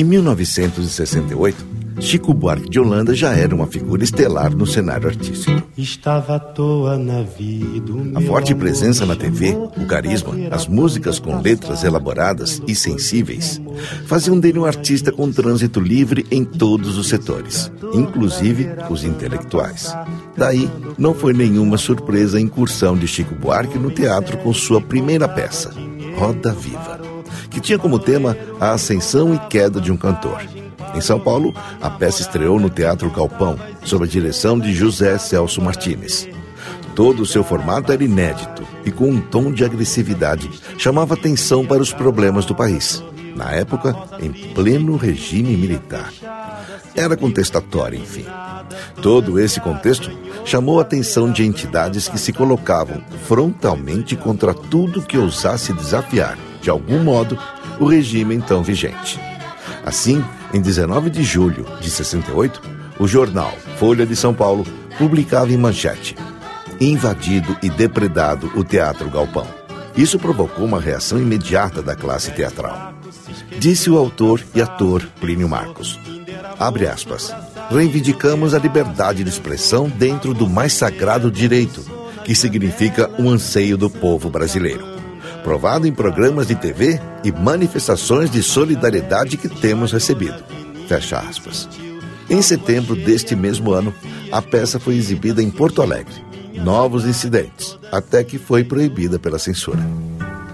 Em 1968, Chico Buarque de Holanda já era uma figura estelar no cenário artístico. Estava à toa na vida. A forte presença na TV, o carisma, as músicas com letras elaboradas e sensíveis, faziam dele um artista com trânsito livre em todos os setores, inclusive os intelectuais. Daí, não foi nenhuma surpresa a incursão de Chico Buarque no teatro com sua primeira peça, Roda Viva que tinha como tema a ascensão e queda de um cantor. Em São Paulo, a peça estreou no Teatro Calpão, sob a direção de José Celso Martínez. Todo o seu formato era inédito e com um tom de agressividade chamava atenção para os problemas do país, na época em pleno regime militar. Era contestatória, enfim. Todo esse contexto chamou a atenção de entidades que se colocavam frontalmente contra tudo que ousasse desafiar de algum modo, o regime então vigente. Assim, em 19 de julho de 68, o jornal Folha de São Paulo publicava em manchete: Invadido e depredado o Teatro Galpão. Isso provocou uma reação imediata da classe teatral. Disse o autor e ator Plínio Marcos. Abre aspas. Reivindicamos a liberdade de expressão dentro do mais sagrado direito, que significa o anseio do povo brasileiro provado em programas de TV e manifestações de solidariedade que temos recebido. Fecha aspas. Em setembro deste mesmo ano, a peça foi exibida em Porto Alegre. Novos incidentes, até que foi proibida pela censura.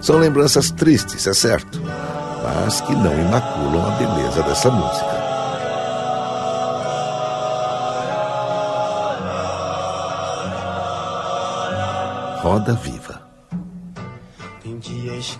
São lembranças tristes, é certo, mas que não imaculam a beleza dessa música. Roda Viva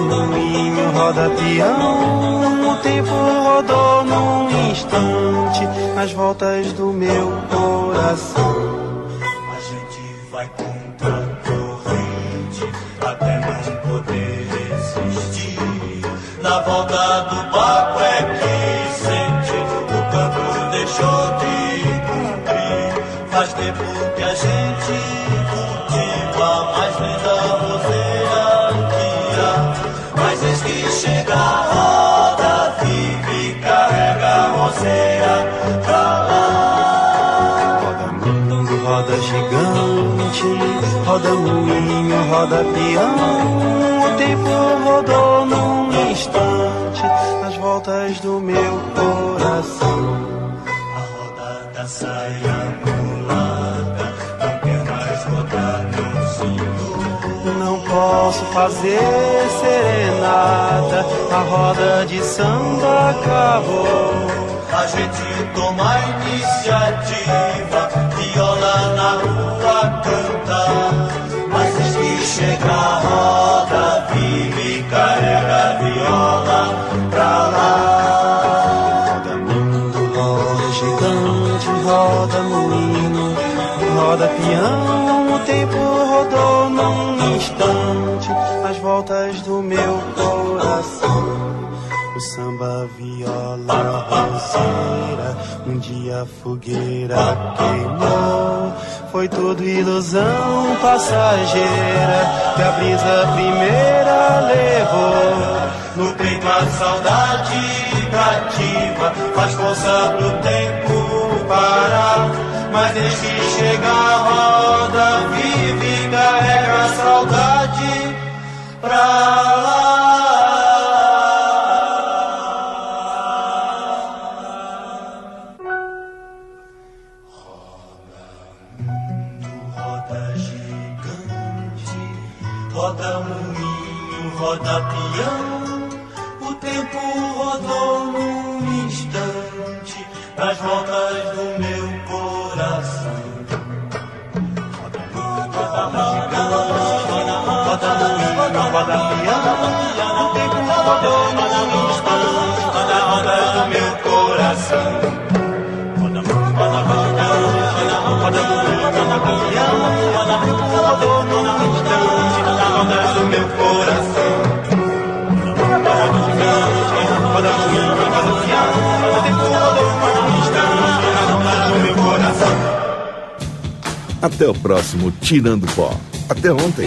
Moinho, roda peão, o tempo rodou num instante nas voltas do meu coração. A gente vai contra corrente até não poder resistir. Na volta do barco é que sente o campo deixou de cumprir. Faz tempo que a gente chega a roda vive e carrega a roceira pra lá. Roda mundo, roda gigante, roda moinho, roda peão. O tempo rodou num instante nas voltas do meu coração. A roda da saia mulata não quer mais rodar no cinto. Não posso fazer serenata, a roda de samba acabou. A gente toma a iniciativa, viola na rua canta. Mas diz que chega a roda do meu coração. O samba, viola, roseira, um dia a fogueira queimou. Foi tudo ilusão passageira que a brisa primeira levou. No peito a saudade cativa, faz força pro tempo parar. Mas desde que chega a roda vive pra lá. roda gigante, roda moinho, roda peão. O tempo rodou num instante, nas voltas do meu Até o próximo Tirando Pó. Até ontem.